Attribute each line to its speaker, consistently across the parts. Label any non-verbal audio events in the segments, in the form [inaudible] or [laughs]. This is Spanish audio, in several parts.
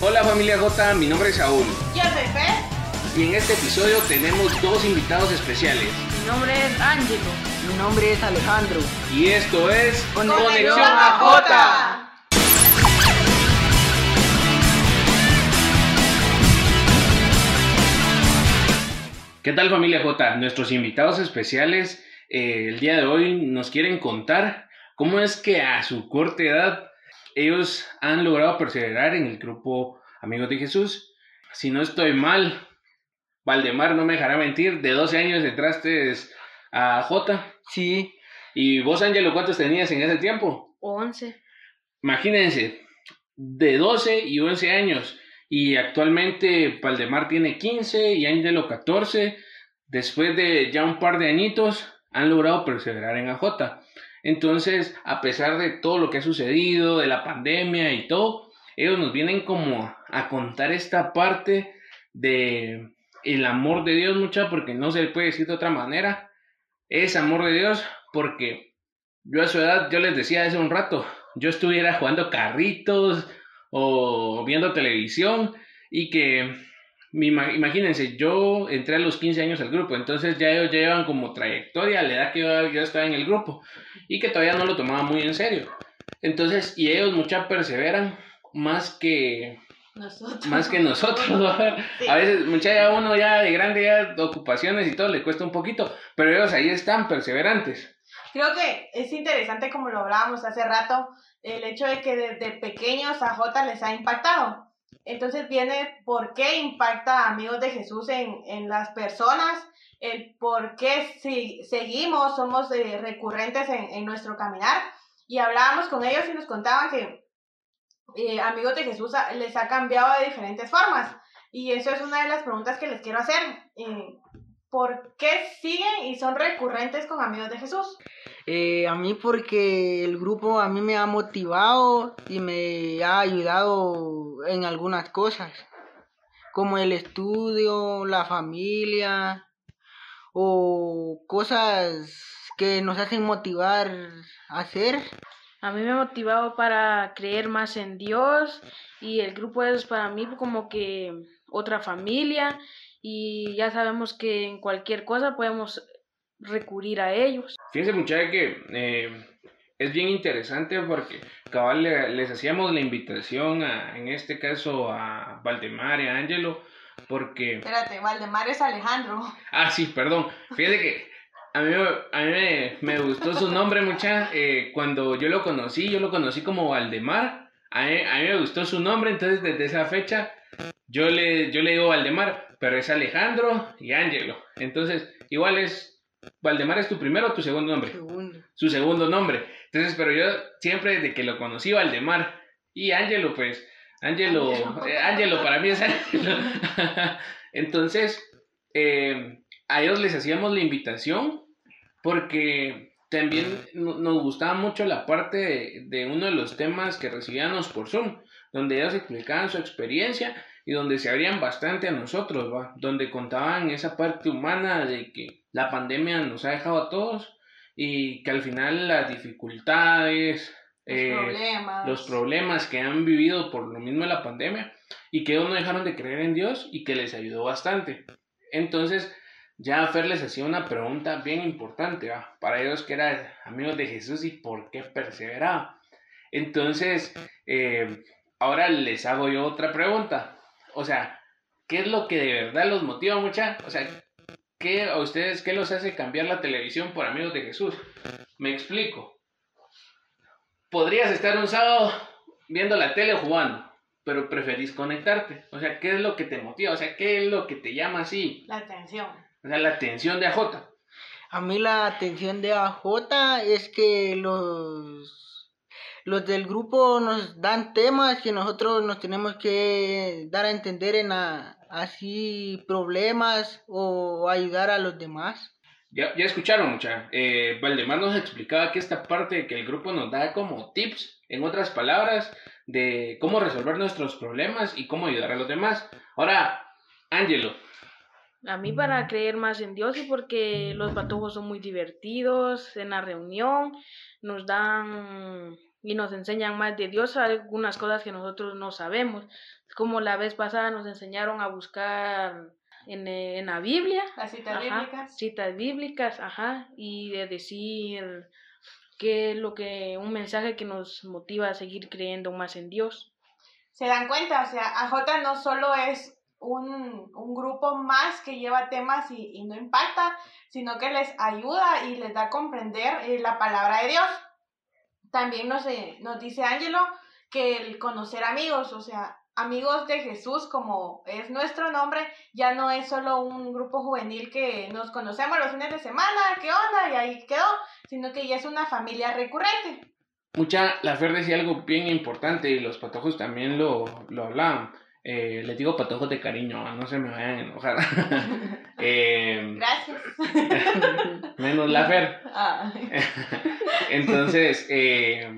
Speaker 1: Hola familia J, mi nombre es Saúl.
Speaker 2: Yo soy Fe.
Speaker 1: Y en este episodio tenemos dos invitados especiales.
Speaker 3: Mi nombre es Ángelo.
Speaker 4: Mi nombre es Alejandro.
Speaker 1: Y esto es
Speaker 2: Conexión AJ.
Speaker 1: ¿Qué tal familia J? Nuestros invitados especiales eh, el día de hoy nos quieren contar cómo es que a su corta edad ellos han logrado perseverar en el grupo Amigos de Jesús. Si no estoy mal, Valdemar no me dejará mentir, de 12 años entraste a J.
Speaker 4: Sí.
Speaker 1: ¿Y vos, Ángelo, cuántos tenías en ese tiempo?
Speaker 3: 11.
Speaker 1: Imagínense, de 12 y 11 años. Y actualmente Valdemar tiene 15 y Ángelo 14. Después de ya un par de añitos, han logrado perseverar en AJ. Entonces, a pesar de todo lo que ha sucedido, de la pandemia y todo, ellos nos vienen como a contar esta parte de el amor de Dios mucha porque no se puede decir de otra manera. Es amor de Dios porque yo a su edad, yo les decía hace un rato, yo estuviera jugando carritos o viendo televisión y que imagínense, yo entré a los 15 años al grupo, entonces ya ellos llevan como trayectoria la edad que yo estaba en el grupo y que todavía no lo tomaba muy en serio. Entonces, y ellos mucha perseveran más que
Speaker 2: Nosotros.
Speaker 1: más que nosotros. ¿no? [laughs] A veces, mucha ya uno ya de grande, ya ocupaciones y todo, le cuesta un poquito, pero ellos ahí están perseverantes.
Speaker 2: Creo que es interesante, como lo hablábamos hace rato, el hecho de que desde pequeños a J les ha impactado. Entonces viene por qué impacta a Amigos de Jesús en, en las personas, el por qué si, seguimos, somos eh, recurrentes en, en, nuestro caminar. Y hablábamos con ellos y nos contaban que eh, Amigos de Jesús les ha cambiado de diferentes formas. Y eso es una de las preguntas que les quiero hacer. Eh, ¿Por qué siguen y son recurrentes con Amigos de Jesús?
Speaker 4: Eh, a mí porque el grupo a mí me ha motivado y me ha ayudado en algunas cosas, como el estudio, la familia o cosas que nos hacen motivar a hacer.
Speaker 3: A mí me ha motivado para creer más en Dios y el grupo es para mí como que otra familia y ya sabemos que en cualquier cosa podemos recurrir a ellos.
Speaker 1: Fíjense muchachos que eh, es bien interesante porque cabal le, les hacíamos la invitación a, en este caso a Valdemar y a Ángelo porque...
Speaker 2: Espérate, Valdemar es Alejandro.
Speaker 1: Ah, sí, perdón. Fíjate que a mí, a mí me, me, gustó su nombre mucha. Eh, cuando yo lo conocí, yo lo conocí como Valdemar. A mí, a mí me gustó su nombre, entonces desde esa fecha yo le, yo le digo Valdemar, pero es Alejandro y Ángelo. Entonces, igual es Valdemar es tu primero o tu segundo nombre?
Speaker 4: Segundo.
Speaker 1: Su segundo nombre. Entonces, pero yo siempre desde que lo conocí, Valdemar y Ángelo, pues, Ángelo, eh, Ángelo para mí es Ángelo. [laughs] Entonces, eh, a ellos les hacíamos la invitación porque también nos gustaba mucho la parte de, de uno de los temas que recibíamos por Zoom, donde ellos explicaban su experiencia y donde se abrían bastante a nosotros, ¿va? donde contaban esa parte humana de que la pandemia nos ha dejado a todos y que al final las dificultades,
Speaker 2: los, eh, problemas.
Speaker 1: los problemas que han vivido por lo mismo de la pandemia y que ellos no dejaron de creer en Dios y que les ayudó bastante. Entonces, ya Fer les hacía una pregunta bien importante ¿va? para ellos que eran amigos de Jesús y por qué perseveraba. Entonces, eh, ahora les hago yo otra pregunta. O sea, ¿qué es lo que de verdad los motiva mucha? O sea, ¿qué a ustedes qué los hace cambiar la televisión por amigos de Jesús? Me explico. Podrías estar un sábado viendo la tele jugando, pero preferís conectarte. O sea, ¿qué es lo que te motiva? O sea, ¿qué es lo que te llama así?
Speaker 2: La atención.
Speaker 1: O sea, la atención de AJ.
Speaker 4: A mí la atención de AJ es que los los del grupo nos dan temas que nosotros nos tenemos que dar a entender en a, así problemas o ayudar a los demás.
Speaker 1: Ya, ya escucharon, mucha. Eh, Valdemar nos explicaba que esta parte de que el grupo nos da como tips, en otras palabras, de cómo resolver nuestros problemas y cómo ayudar a los demás. Ahora, Ángelo.
Speaker 3: A mí para creer más en Dios y porque los patojos son muy divertidos en la reunión, nos dan y nos enseñan más de Dios, algunas cosas que nosotros no sabemos. Como la vez pasada nos enseñaron a buscar en, en la Biblia.
Speaker 2: Las citas
Speaker 3: ajá,
Speaker 2: bíblicas.
Speaker 3: Citas bíblicas, ajá, y de decir qué es lo que, un mensaje que nos motiva a seguir creyendo más en Dios.
Speaker 2: Se dan cuenta, o sea, AJ no solo es un, un grupo más que lleva temas y, no impacta, sino que les ayuda y les da a comprender eh, la palabra de Dios. También nos, eh, nos dice Ángelo que el conocer amigos, o sea, amigos de Jesús, como es nuestro nombre, ya no es solo un grupo juvenil que nos conocemos los fines de semana, qué onda, y ahí quedó, sino que ya es una familia recurrente.
Speaker 1: Mucha, la Fer decía algo bien importante y los patojos también lo, lo hablaban. Eh, les digo patojos de cariño, no se me vayan a enojar. [laughs] eh,
Speaker 2: Gracias. [laughs]
Speaker 1: menos la Fer.
Speaker 2: Ah. [laughs]
Speaker 1: Entonces, eh,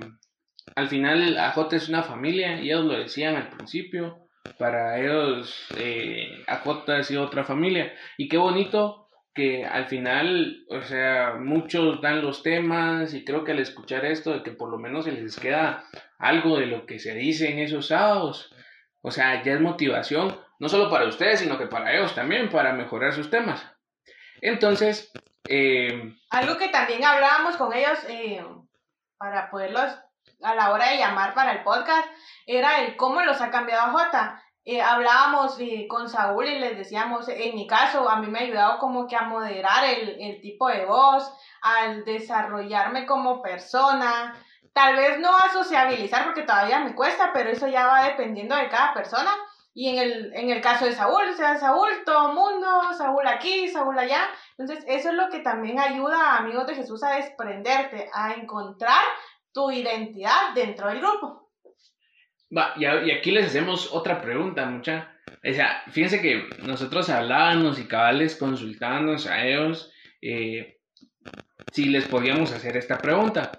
Speaker 1: al final AJ es una familia, y ellos lo decían al principio, para ellos eh, AJ ha sido otra familia. Y qué bonito que al final, o sea, muchos dan los temas y creo que al escuchar esto, de que por lo menos se les queda algo de lo que se dice en esos sábados, o sea, ya es motivación, no solo para ustedes, sino que para ellos también, para mejorar sus temas. Entonces, eh,
Speaker 2: algo que también hablábamos con ellos eh, para poderlos a la hora de llamar para el podcast era el cómo los ha cambiado Jota. Eh, hablábamos eh, con Saúl y les decíamos, en mi caso, a mí me ha ayudado como que a moderar el, el tipo de voz, al desarrollarme como persona, tal vez no a sociabilizar porque todavía me cuesta, pero eso ya va dependiendo de cada persona. Y en el, en el caso de Saúl, o sea, Saúl, todo mundo, Saúl aquí, Saúl allá. Entonces, eso es lo que también ayuda a amigos de Jesús a desprenderte, a encontrar tu identidad dentro del grupo.
Speaker 1: Va, y, aquí les hacemos otra pregunta, mucha. O sea, fíjense que nosotros hablábamos y cabales consultábamos a ellos eh, si les podíamos hacer esta pregunta.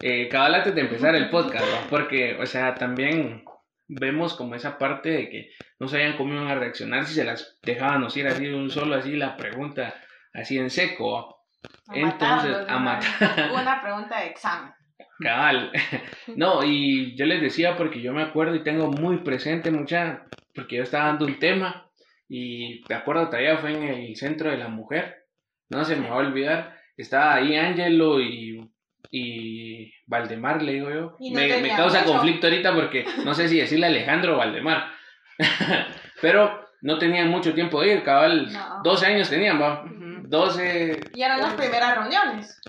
Speaker 1: Eh, cabal antes de empezar el podcast, ¿no? porque, o sea, también vemos como esa parte de que no sabían cómo iban a reaccionar si se las dejábamos ir así de un solo, así la pregunta, así en seco.
Speaker 2: A
Speaker 1: Entonces,
Speaker 2: matarlos de
Speaker 1: a matar. [laughs]
Speaker 2: Una pregunta de examen.
Speaker 1: Cabal. [laughs] No, y yo les decía porque yo me acuerdo y tengo muy presente mucha, porque yo estaba dando un tema y me acuerdo todavía fue en el centro de la mujer, no se me va a olvidar, estaba ahí Ángelo y, y Valdemar, le digo yo.
Speaker 2: No
Speaker 1: me, causa
Speaker 2: mucho.
Speaker 1: conflicto ahorita porque no sé si decirle Alejandro o Valdemar, [laughs] pero no tenían mucho tiempo de ir, cabal,
Speaker 2: No.
Speaker 1: 12 años tenían, va.
Speaker 4: Ujú.
Speaker 1: 12,
Speaker 2: Y eran las primeras reuniones.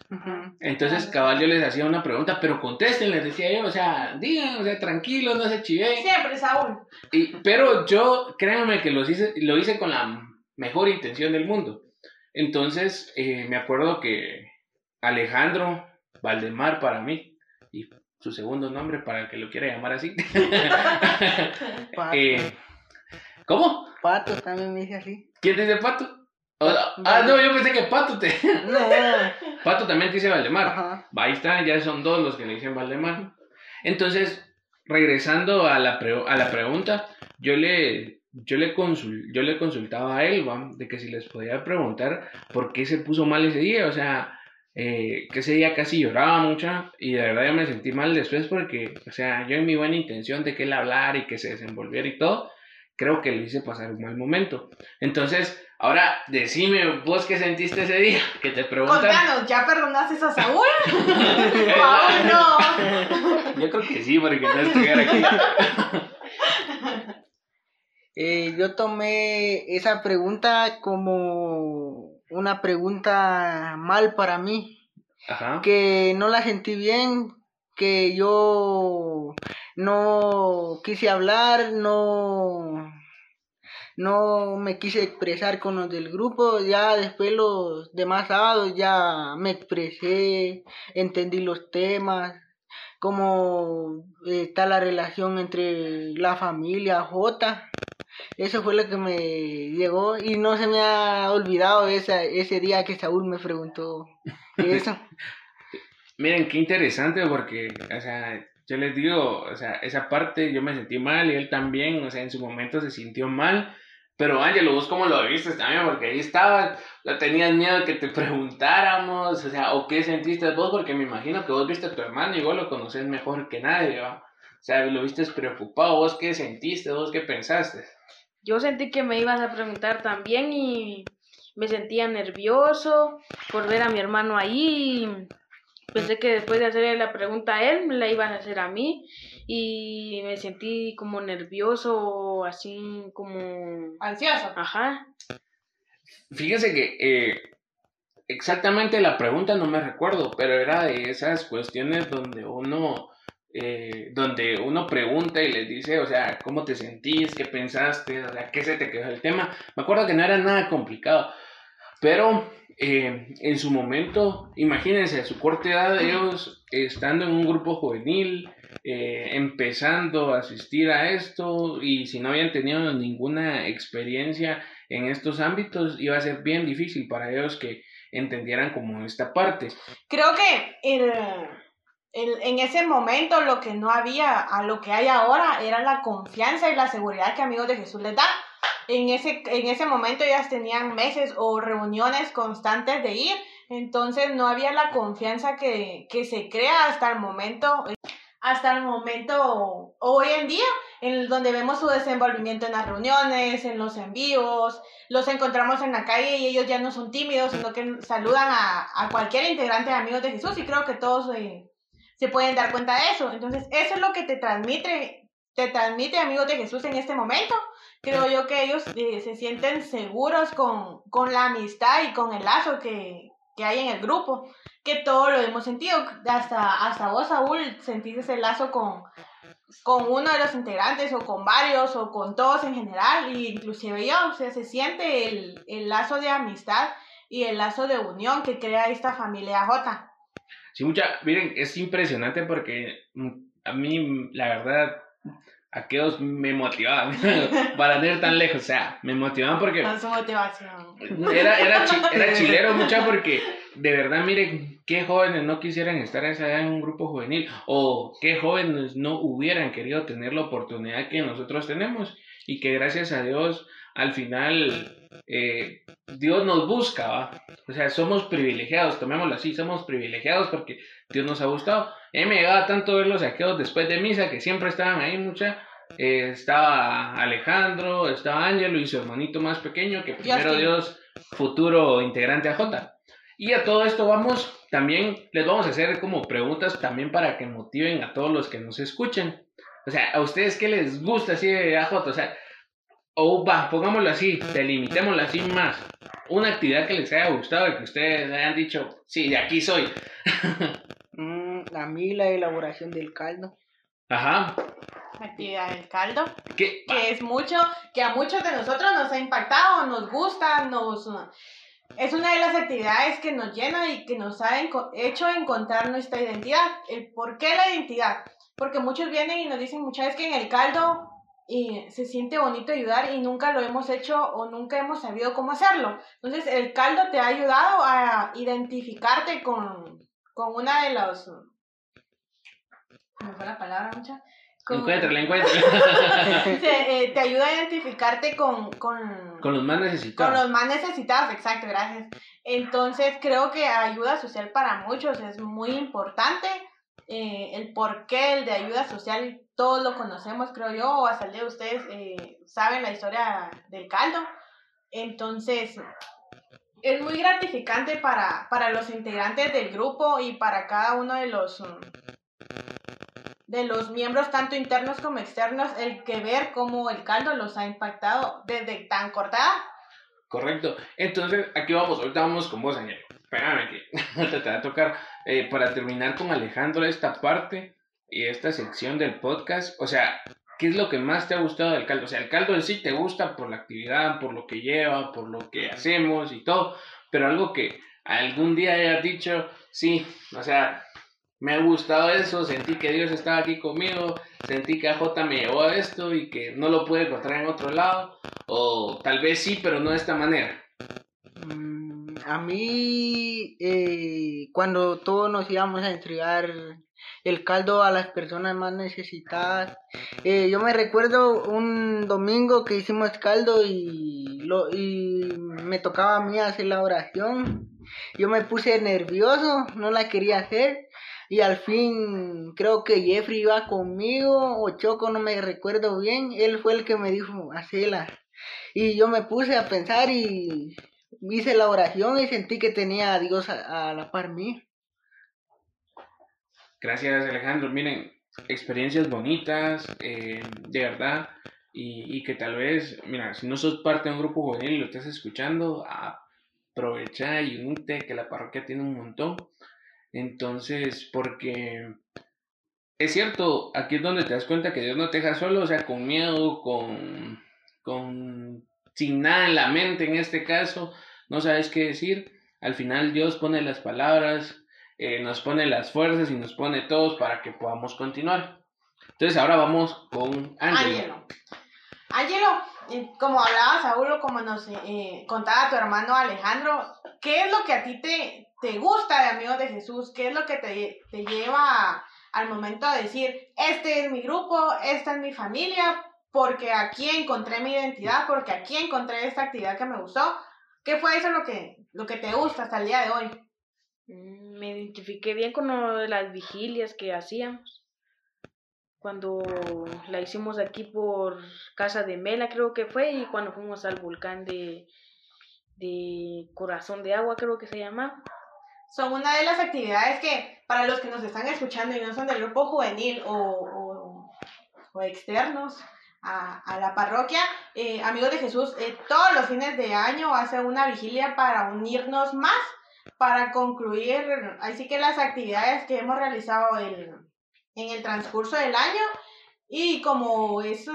Speaker 1: Entonces, cabal, yo les hacía una pregunta, pero contesten, les decía yo, o sea, digan, o sea, tranquilos, no se chiven.
Speaker 2: Siempre, Saúl.
Speaker 1: Y, pero yo, créanme que los hice, lo hice con la mejor intención del mundo. Entonces, eh, me acuerdo que Alejandro Valdemar para mí, y su segundo nombre para el que lo quiera llamar así.
Speaker 4: Pato. [laughs]
Speaker 1: Eh, ¿Cómo?
Speaker 4: Pato también me dice así.
Speaker 1: ¿Quién dice Pato? O- ah, no, yo pensé que Pato te... [laughs]
Speaker 4: No.
Speaker 1: Pato también te dice Valdemar.
Speaker 4: Ajá.
Speaker 1: Ahí está, ya son dos los que le dicen Valdemar. Entonces, regresando a la, pre- a la pregunta, yo le, yo, le consul- yo le consultaba a él, ¿va? de que si les podía preguntar por qué se puso mal ese día, o sea, eh, que ese día casi lloraba mucho y de verdad yo me sentí mal después porque, o sea, yo en mi buena intención de que él hablara y que se desenvolviera y todo, creo que le hice pasar un mal momento. Entonces, ahora decime vos qué sentiste ese día, que te preguntan...
Speaker 2: Contanos, ¿ya perdonaste a Saúl? [laughs] [laughs] Aún no.
Speaker 1: Yo creo que sí, porque no estuviera aquí.
Speaker 4: Eh, yo tomé esa pregunta como una pregunta mal para mí,
Speaker 1: Ajá.
Speaker 4: que no la sentí bien, que yo no quise hablar, no, no me quise expresar con los del grupo, ya después los demás sábados ya me expresé, entendí los temas, cómo eh, está la relación entre la familia J. Eso fue lo que me llegó y no se me ha olvidado esa, ese día que Saúl me preguntó eso. [laughs]
Speaker 1: Miren, qué interesante porque, o sea, yo les digo, o sea, esa parte yo me sentí mal y él también, o sea, en su momento se sintió mal, Pero Ángelo, vos cómo lo viste también, porque ahí estabas, tenías miedo que te preguntáramos, o sea, o qué sentiste vos, porque me imagino que vos viste a tu hermano y vos lo conoces mejor que nadie, ¿va? O sea, lo viste preocupado, vos qué sentiste, vos qué pensaste.
Speaker 3: Yo sentí que me ibas a preguntar también y me sentía nervioso por ver a mi hermano ahí. Pensé que después de hacerle la pregunta a él, me la iban a hacer a mí y me sentí como nervioso, así como...
Speaker 2: Ansioso.
Speaker 3: Ajá.
Speaker 1: Fíjese que eh, exactamente la pregunta no me recuerdo, pero era de esas cuestiones donde uno... Eh, donde uno pregunta y les dice, o sea, ¿cómo te sentís? ¿Qué pensaste? O sea, ¿qué se te quedó el tema? Me acuerdo que no era nada complicado, pero eh, en su momento, imagínense, a su corta edad, ellos estando en un grupo juvenil, eh, empezando a asistir a esto y si no habían tenido ninguna experiencia en estos ámbitos, iba a ser bien difícil para ellos que entendieran como esta parte.
Speaker 2: Creo que el, en ese momento lo que no había a lo que hay ahora era la confianza y la seguridad que Amigos de Jesús les da. En ese, en ese momento ellas tenían meses o reuniones constantes de ir, entonces no había la confianza que, que se crea hasta el momento, hasta el momento hoy en día, en donde vemos su desenvolvimiento en las reuniones, en los envíos, los encontramos en la calle y ellos ya no son tímidos, sino que saludan a, a cualquier integrante de Amigos de Jesús y creo que todos eh, se pueden dar cuenta de eso. Entonces, eso es lo que te transmite, te transmite Amigos de Jesús en este momento creo yo que ellos eh, se sienten seguros con, con, la amistad y con el lazo que, que, hay en el grupo, que todo lo hemos sentido, hasta, hasta vos, Saúl, sentís ese lazo con, con uno de los integrantes o con varios o con todos en general, e inclusive yo, o sea, se siente el, el lazo de amistad y el lazo de unión que crea esta familia J.
Speaker 1: Sí, mucha, miren, es impresionante porque mm, a mí, la verdad, aquellos me motivaban [laughs] para ir tan lejos, o sea, me motivaban porque...
Speaker 2: Con su motivación.
Speaker 1: Era, era, era [laughs] chilero mucha porque de verdad, miren, qué jóvenes no quisieran estar esa en un grupo juvenil o qué jóvenes no hubieran querido tener la oportunidad que nosotros tenemos y que gracias a Dios al final eh, Dios nos busca, ¿va? o sea, somos privilegiados, tomémoslo así, somos privilegiados porque Dios nos ha gustado. A me llegaba tanto ver los saqueos después de misa que siempre estaban ahí mucha. Eh, estaba Alejandro, estaba Ángelo y su hermanito más pequeño, que primero Dios, futuro integrante a J. Y a todo esto vamos, también les vamos a hacer como preguntas también para que motiven a todos los que nos escuchen. O sea, ¿a ustedes qué les gusta así de AJ? O sea, o va, pongámoslo así, delimitémoslo así más. Una actividad que les haya gustado y que ustedes hayan dicho, sí, de aquí soy. [laughs]
Speaker 4: mm, a mí la elaboración del caldo.
Speaker 1: Ajá.
Speaker 2: Actividad del caldo. Que es mucho, que a muchos de nosotros nos ha impactado, nos gusta, nos... Es una de las actividades que nos llena y que nos ha hecho encontrar nuestra identidad. El ¿Por qué la identidad? Porque muchos vienen y nos dicen muchas veces que en el caldo y se siente bonito ayudar y nunca lo hemos hecho o nunca hemos sabido cómo hacerlo. Entonces, el caldo te ha ayudado a identificarte con, con una de los... ¿Me fue la palabra, mucha?
Speaker 1: Encuéntrala, encuéntrala. [laughs]
Speaker 2: te, eh, te, ayuda a identificarte con, con...
Speaker 1: Con los más necesitados.
Speaker 2: Con los más necesitados, exacto, gracias. Entonces, creo que ayuda social para muchos es muy importante eh, el porqué, el de ayuda social, todos lo conocemos, creo yo, o hasta el de ustedes eh, saben la historia del caldo. Entonces, es muy gratificante para, para los integrantes del grupo y para cada uno de los de los miembros tanto internos como externos el que ver cómo el caldo los ha impactado desde tan cortada.
Speaker 1: Correcto. Entonces, aquí vamos, ahorita vamos con vos, Ángel espérame que [laughs] te va a tocar eh, para terminar con Alejandro esta parte y esta sección del podcast. O sea, ¿qué es lo que más te ha gustado del caldo? O sea, el caldo en sí te gusta por la actividad, por lo que lleva, por lo que hacemos y todo, pero algo que algún día hayas dicho, sí, o sea, me ha gustado eso, sentí que Dios estaba aquí conmigo, sentí que AJ me llevó a esto y que no lo pude encontrar en otro lado, o tal vez sí, pero no de esta manera.
Speaker 4: A mí, eh, cuando todos nos íbamos a entregar el caldo a las personas más necesitadas. Eh, yo me recuerdo un domingo que hicimos caldo y, lo, y me tocaba a mí hacer la oración. Yo me puse nervioso, no la quería hacer y al fin creo que Jeffrey iba conmigo o Choco, no me recuerdo bien. Él fue el que me dijo, hacela. Y yo me puse a pensar y hice la oración y sentí que tenía a Dios a, la par mí.
Speaker 1: Gracias Alejandro. Miren, experiencias bonitas, eh, de verdad, y, y, que tal vez, mira, si no sos parte de un grupo juvenil y lo estás escuchando, aprovecha y unite, que la parroquia tiene un montón. Entonces, porque es cierto, aquí es donde te das cuenta que Dios no te deja solo, o sea, con miedo, con, con sin nada en la mente en este caso, no sabes qué decir. Al final Dios pone las palabras, eh, nos pone las fuerzas y nos pone todos para que podamos continuar. Entonces ahora vamos con Ángelo.
Speaker 2: Ángelo, como hablaba Saúl, como nos eh, contaba tu hermano Alejandro, ¿qué es lo que a ti te, te gusta de Amigos de Jesús? ¿Qué es lo que te, te lleva al momento de decir, este es mi grupo, esta es mi familia, porque aquí encontré mi identidad, porque aquí encontré esta actividad que me gustó? ¿Qué fue eso lo que, lo que te gusta hasta el día de hoy?
Speaker 3: Me identifiqué bien con lo de las vigilias que hacíamos. Cuando la hicimos aquí por Casa de Mela, creo que fue, y cuando fuimos al volcán de, de Corazón de Agua, creo que se llama.
Speaker 2: Son una de las actividades que, para los que nos están escuchando y no son del grupo juvenil o, o, externos, a, la parroquia. Eh, amigos de Jesús, eh, todos los fines de año hace una vigilia para unirnos más, para concluir, así que las actividades que hemos realizado en el transcurso del año y como es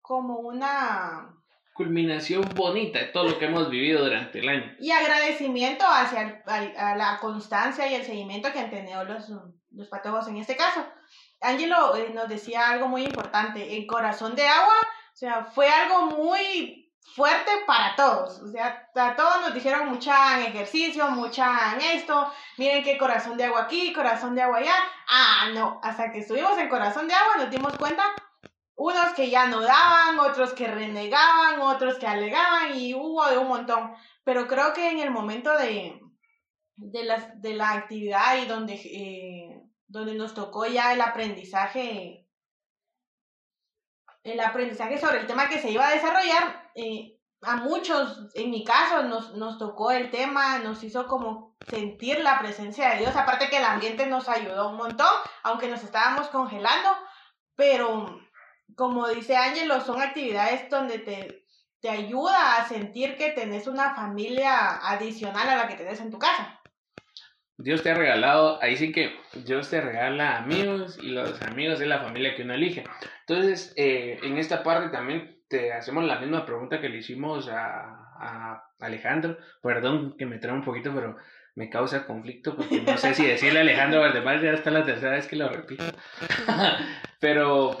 Speaker 2: como una
Speaker 1: culminación bonita de todo lo que hemos vivido durante el año.
Speaker 2: Y agradecimiento hacia la constancia y el seguimiento que han tenido los, los patólogos en este caso. Angelo eh, nos decía algo muy importante, el corazón de agua, o sea, fue algo muy fuerte para todos, o sea, a todos nos dijeron mucha ejercicio, mucha esto, miren qué corazón de agua aquí, corazón de agua allá, ah, no, hasta que estuvimos en corazón de agua nos dimos cuenta, unos que ya no daban, otros que renegaban, otros que alegaban y hubo de un montón, pero creo que en el momento de, de, las, de la actividad y donde... Eh, donde nos tocó ya el aprendizaje, el aprendizaje sobre el tema que se iba a desarrollar. Eh, a muchos, en mi caso, nos, nos tocó el tema, nos hizo como sentir la presencia de Dios, aparte que el ambiente nos ayudó un montón, aunque nos estábamos congelando, pero como dice Ángelo, son actividades donde te, te ayuda a sentir que tenés una familia adicional a la que tenés en tu casa.
Speaker 1: Dios te ha regalado, ahí sí que Dios te regala amigos y los amigos de la familia que uno elige. Entonces, eh, en esta parte también te hacemos la misma pregunta que le hicimos a, Alejandro. Perdón que me trae un poquito, pero me causa conflicto porque no sé si [laughs] decirle a Alejandro Valdemar ya está la tercera vez que lo repito. [laughs] pero,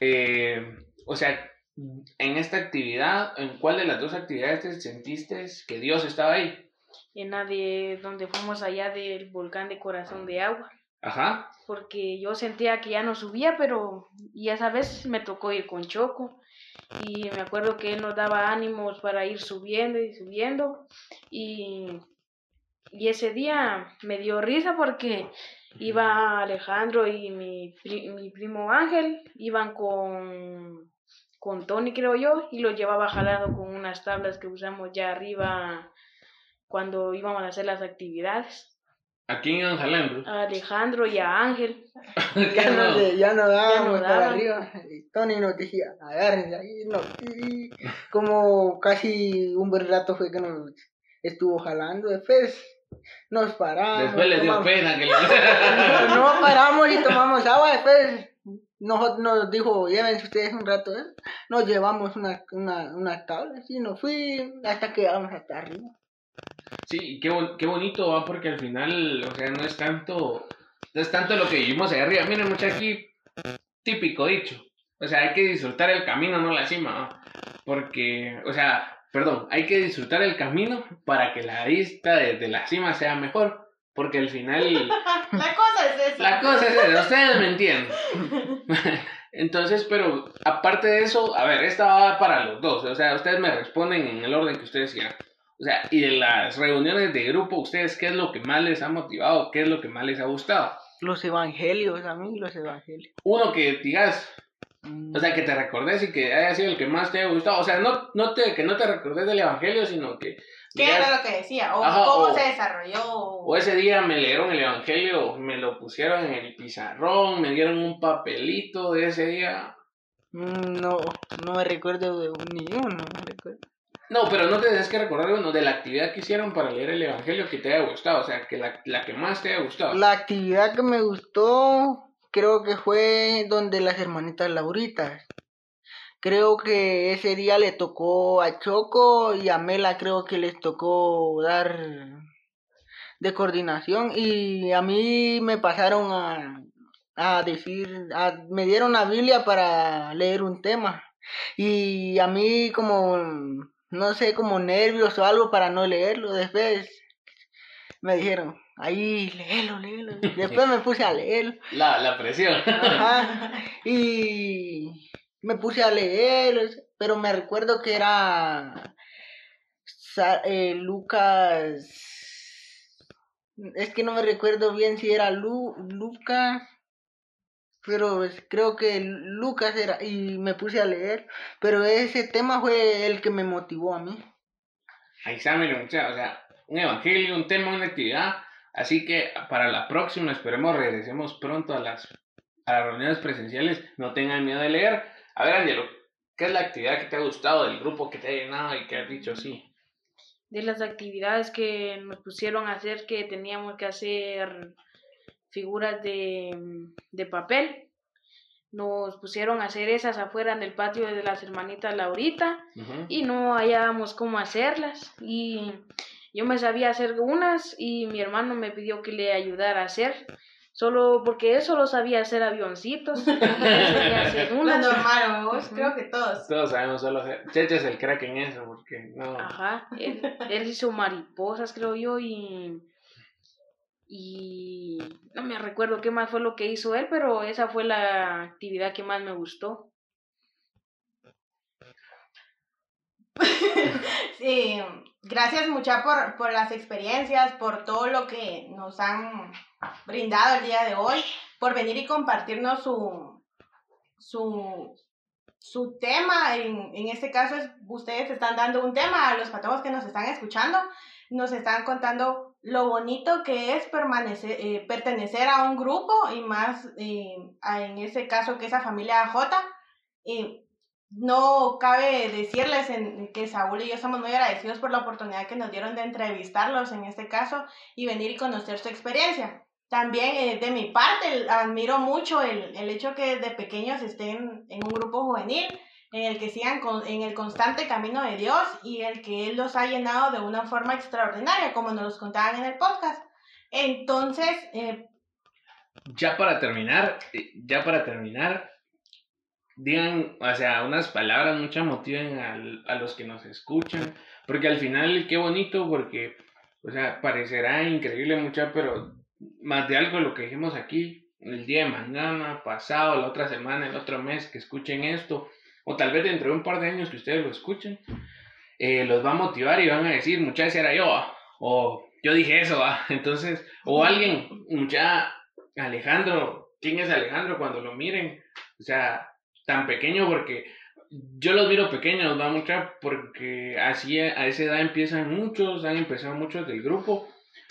Speaker 1: eh, o sea, en esta actividad, ¿en cuál de las dos actividades te sentiste que Dios estaba ahí?
Speaker 3: en la de donde fuimos allá del volcán de Corazón de Agua. Ajá. Porque yo sentía que ya no subía, pero y esa vez me tocó ir con Choco. Y me acuerdo que él nos daba ánimos para ir subiendo y subiendo. Y, y ese día me dio risa porque iba Alejandro y mi, mi primo Ángel, iban con, con Tony, creo yo, y lo llevaba jalado con unas tablas que usamos ya arriba cuando íbamos a hacer las actividades.
Speaker 1: ¿A quién iban jalando?
Speaker 3: A Alejandro y a Ángel. [laughs]
Speaker 4: ya, no, ya no dábamos para arriba. Tony nos decía, agárrense ahí. No. Y como casi un buen rato fue que nos estuvo jalando. Después nos paramos.
Speaker 1: Después le dio pena que le... [laughs]
Speaker 4: no, paramos y tomamos agua. Después nos, nos dijo, llévense ustedes un rato. ¿eh? Nos llevamos una, una, una tabla y nos fui hasta que llegamos hasta arriba.
Speaker 1: Sí, qué, qué bonito va porque al final, o sea, no es tanto, no es tanto lo que vivimos allá arriba. Miren, mucho aquí, típico dicho. O sea, hay que disfrutar el camino, no la cima. Porque, o sea, perdón, hay que disfrutar el camino para que la vista desde la cima sea mejor. Porque al final... [laughs]
Speaker 2: la cosa es esa.
Speaker 1: La cosa es esa, ustedes me entienden. [laughs] Entonces, pero aparte de eso, a ver, esta va para los dos. O sea, ustedes me responden en el orden que ustedes quieran. O sea, y de las reuniones de grupo, ¿ustedes qué es lo que más les ha motivado? ¿Qué es lo que más les ha gustado?
Speaker 4: Los evangelios, a mí los evangelios.
Speaker 1: Uno que digas, o sea, que te recordes y que haya sido el que más te haya gustado. O sea, no, no te, que no te recordes del evangelio, sino que...
Speaker 2: ¿Qué
Speaker 1: digas,
Speaker 2: era lo que decía? ¿O
Speaker 1: Ajá,
Speaker 2: cómo
Speaker 1: o-
Speaker 2: se desarrolló?
Speaker 1: O ese día me leyeron el evangelio, me lo pusieron en el pizarrón, me dieron un papelito de ese día.
Speaker 4: Mm, No, no me recuerdo de un- ni uno, no me recuerdo.
Speaker 1: No, pero no te tienes que recordar uno de la actividad que hicieron para leer el evangelio que te haya gustado. O sea, que la, la que más te haya gustado.
Speaker 4: La actividad que me gustó creo que fue donde las hermanitas Lauritas. Creo que ese día le tocó a Choco y a Mela creo que les tocó dar de coordinación y a mí me pasaron a, a decir, a- me dieron la Biblia para leer un tema y a mí como, no sé, como nervios o algo para no leerlo, después me dijeron, ahí, léelo, léelo. [laughs] Después me puse a leer.
Speaker 1: La, la presión.
Speaker 4: Ajá. [laughs] Y me puse a leer, pero me recuerdo que era eh, Lucas. Es que no me recuerdo bien si era Lu, Lucas, pero creo que Lucas era, y me puse a leer, pero ese tema fue el que me motivó a mí.
Speaker 1: Ahí está, mire. O sea, un evangelio, un tema, una actividad. Así que para la próxima, esperemos regresemos pronto a las, a las reuniones presenciales. No tengan miedo de leer. A ver, Angelo, ¿qué es la actividad que te ha gustado del grupo que te ha llenado y que has dicho sí?
Speaker 3: de las actividades que nos pusieron a hacer que teníamos que hacer figuras de, de papel. Nos pusieron a hacer esas afuera en el patio de las hermanitas Laurita y no hallábamos cómo hacerlas. Y yo me sabía hacer unas y mi hermano me pidió que le ayudara a hacer. Solo porque él solo sabía hacer avioncitos. [laughs] sabía hacer
Speaker 2: Lo
Speaker 3: unas.
Speaker 2: normal, vos, creo que todos.
Speaker 1: Todos sabemos solo hacer. Cheche es el crack en eso, porque no.
Speaker 3: Ajá, él, él hizo mariposas, creo yo, y, y no me recuerdo qué más fue lo que hizo él, pero esa fue la actividad que más me gustó. [laughs]
Speaker 2: Sí, gracias mucha por, por las experiencias, por todo lo que nos han brindado el día de hoy, por venir y compartirnos su, su, su tema. En, en este caso, es, ustedes están dando un tema a los patojos que nos están escuchando, nos están contando lo bonito que es permanecer, eh, pertenecer a un grupo y más eh, a- en ese caso que esa familia AJ. Eh, no cabe decirles que Saúl y yo estamos muy agradecidos por la oportunidad que nos dieron de entrevistarlos en este caso y venir y conocer su experiencia. También eh, de mi parte admiro mucho el, el hecho que de pequeños estén en un grupo juvenil en el que sigan con- en el constante camino de Dios y el que Él los ha llenado de una forma extraordinaria, como nos los contaban en el podcast. Entonces, eh,
Speaker 1: Ya para terminar, eh, ya para terminar, digan, o sea, unas palabras, muchas motiven al- a los que nos escuchan, porque al final, qué bonito, porque, o sea, parecerá increíble mucha, pero más de algo lo que dijimos aquí, el día de mañana, pasado, la otra semana, el otro mes, que escuchen esto, o tal vez dentro de un par de años que ustedes lo escuchen, eh, los va a motivar y van a decir, muchachos, era yo, ah", o yo dije eso, ah". [laughs] entonces, o alguien, mucha, Alejandro, ¿quién es Alejandro cuando lo miren? O sea, tan pequeño porque yo los miro pequeños, va mucha, porque así a esa edad empiezan muchos, han empezado muchos del grupo.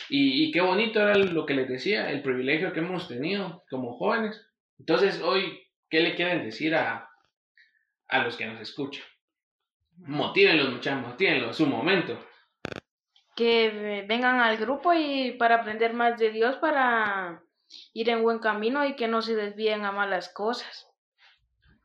Speaker 1: Y, qué bonito era lo que les decía, el privilegio que hemos tenido como jóvenes. Entonces, hoy, ¿qué le quieren decir a, a los que nos escuchan? Motívenlos, muchachos, motívenlos, su momento.
Speaker 3: Que vengan al grupo y para aprender más de Dios, para ir en buen camino y que no se desvíen a malas cosas.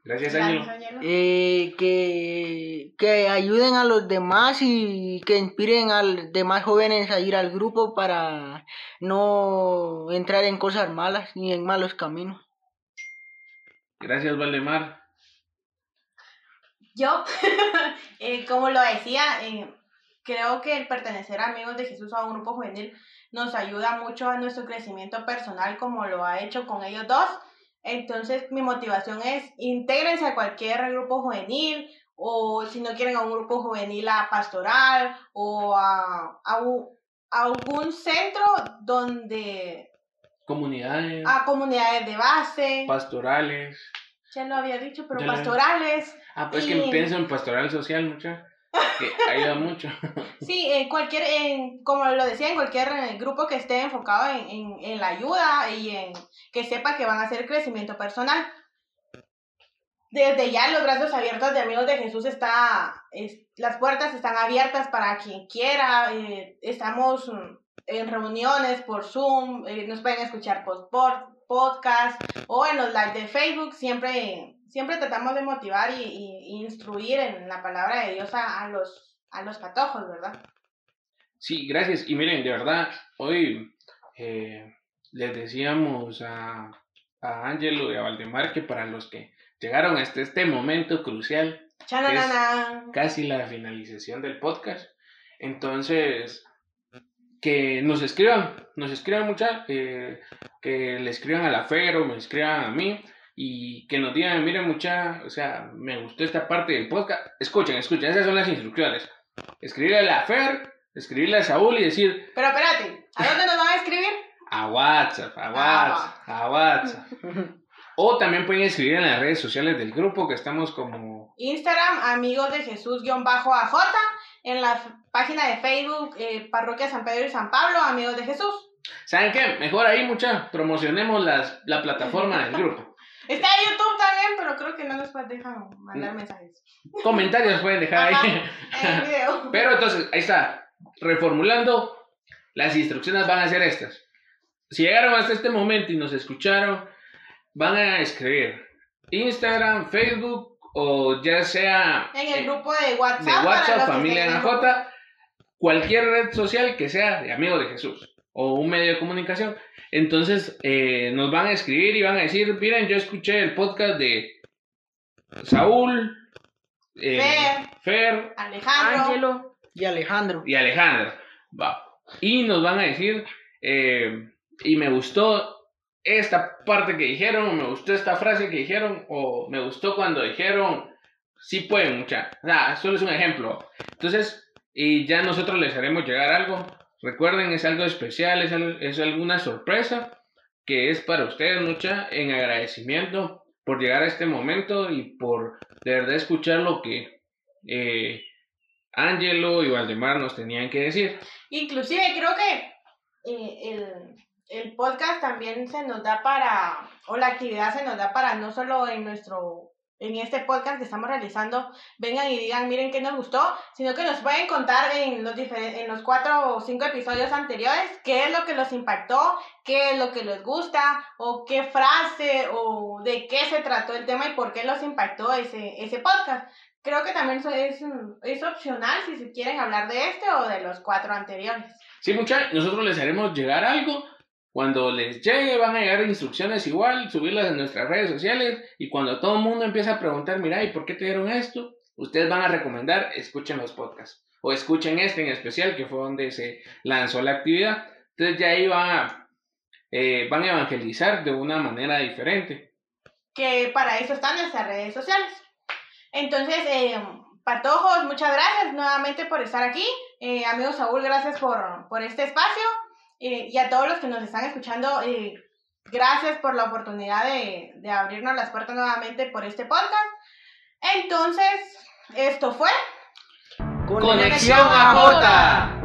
Speaker 1: Gracias. Ángelo.
Speaker 4: Eh, que, que ayuden a los demás y que inspiren a los demás jóvenes a ir al grupo para no entrar en cosas malas ni en malos caminos.
Speaker 1: Gracias, Valdemar.
Speaker 2: Yo, [laughs] eh, como lo decía, eh, creo que el pertenecer a Amigos de Jesús o a un grupo juvenil nos ayuda mucho a nuestro crecimiento personal como lo ha hecho con ellos dos. Entonces mi motivación es intégrense a cualquier grupo juvenil o si no quieren a un grupo juvenil a pastoral o a, a, a algún centro donde...
Speaker 1: Comunidades.
Speaker 2: A comunidades de base.
Speaker 1: Pastorales.
Speaker 2: Ya lo había dicho, pero pastorales.
Speaker 1: Ah, pues que pienso en pastoral social, mucha. Que ayuda mucho. [laughs]
Speaker 2: Sí, en cualquier, en, como lo decía, en cualquier eh, grupo que esté enfocado en, en, la ayuda y en que sepa que van a hacer crecimiento personal desde ya los brazos abiertos de Amigos de Jesús está, las puertas están abiertas para quien quiera, eh, estamos mm, en reuniones por Zoom, eh, nos pueden escuchar por, podcast o en los live de Facebook, siempre, siempre tratamos de motivar y, instruir en la palabra de Dios a, los, a los patojos, ¿verdad?
Speaker 1: Sí, gracias. Y miren, de verdad, hoy eh, les decíamos a, a Ángelo y a Valdemar que para los que llegaron hasta este momento crucial. casi la finalización del podcast. Entonces, que nos escriban, nos escriban mucha, que le escriban a la Fero, me escriban a mí y que nos digan, miren mucha, o sea, me gustó esta parte del podcast. Escuchen, escuchen, esas son las instrucciones. Escribirle a la Fer, escribirle a Saúl y decir...
Speaker 2: Pero espérate, ¿a dónde nos van a escribir? [laughs]
Speaker 1: A WhatsApp, a WhatsApp, a WhatsApp. O también pueden escribir en las redes sociales del grupo que estamos como...
Speaker 2: Instagram, amigos de Jesús-AJ. En la página de Facebook, eh, Parroquia San Pedro y San Pablo, amigos de Jesús.
Speaker 1: ¿Saben qué? Mejor ahí, mucha, promocionemos las, la plataforma del grupo.
Speaker 2: Está en YouTube también, pero creo que no nos dejan mandar mensajes.
Speaker 1: Comentarios pueden dejar ahí.
Speaker 2: En video. [laughs]
Speaker 1: Pero entonces, ahí está. Reformulando, las instrucciones van a ser estas. Si llegaron hasta este momento y nos escucharon, van a escribir Instagram, Facebook o ya sea
Speaker 2: en el grupo de WhatsApp,
Speaker 1: de WhatsApp Familia NJ, cualquier red social que sea de Amigo de Jesús o un medio de comunicación. Entonces eh, nos van a escribir y van a decir, miren, yo escuché el podcast de Saúl,
Speaker 2: eh,
Speaker 1: Fer,
Speaker 2: Alejandro
Speaker 4: y Alejandro.
Speaker 1: Y Alejandro. Va. Y nos van a decir, eh, y me gustó esta parte que dijeron, o me gustó esta frase que dijeron, o me gustó cuando dijeron, sí pueden, mucha. O sea, solo es un ejemplo. Entonces, y ya nosotros les haremos llegar algo. Recuerden, es algo especial, es, alguna sorpresa que es para ustedes, mucha, en agradecimiento por llegar a este momento y por de verdad escuchar lo que eh, Angelo y Valdemar nos tenían que decir.
Speaker 2: Inclusive creo que eh, el el podcast también se nos da para, o la actividad se nos da para no solo en nuestro, en este podcast que estamos realizando, vengan y digan, miren qué nos gustó, sino que nos pueden contar en los, en los cuatro o cinco episodios anteriores qué es lo que los impactó, qué es lo que les gusta, o qué frase, o de qué se trató el tema y por qué los impactó ese, ese podcast. Creo que también es, es opcional si se quieren hablar de este o de los cuatro anteriores.
Speaker 1: Sí, muchachos, nosotros les haremos llegar algo cuando les llegue van a llegar instrucciones igual, subirlas en nuestras redes sociales y cuando todo el mundo empieza a preguntar, mira, ¿y por qué te dieron esto? Ustedes van a recomendar, escuchen los podcasts o escuchen este en especial que fue donde se lanzó la actividad. Entonces ya ahí van a, eh, van a evangelizar de una manera diferente.
Speaker 2: Que para eso están nuestras redes sociales. Entonces, eh, Patojos, muchas gracias nuevamente por estar aquí. Eh, amigo Saúl, gracias por, por este espacio. Eh, y a todos los que nos están escuchando, eh, gracias por la oportunidad de, de abrirnos las puertas nuevamente por este podcast. Entonces, esto fue
Speaker 1: Conexión a Jota.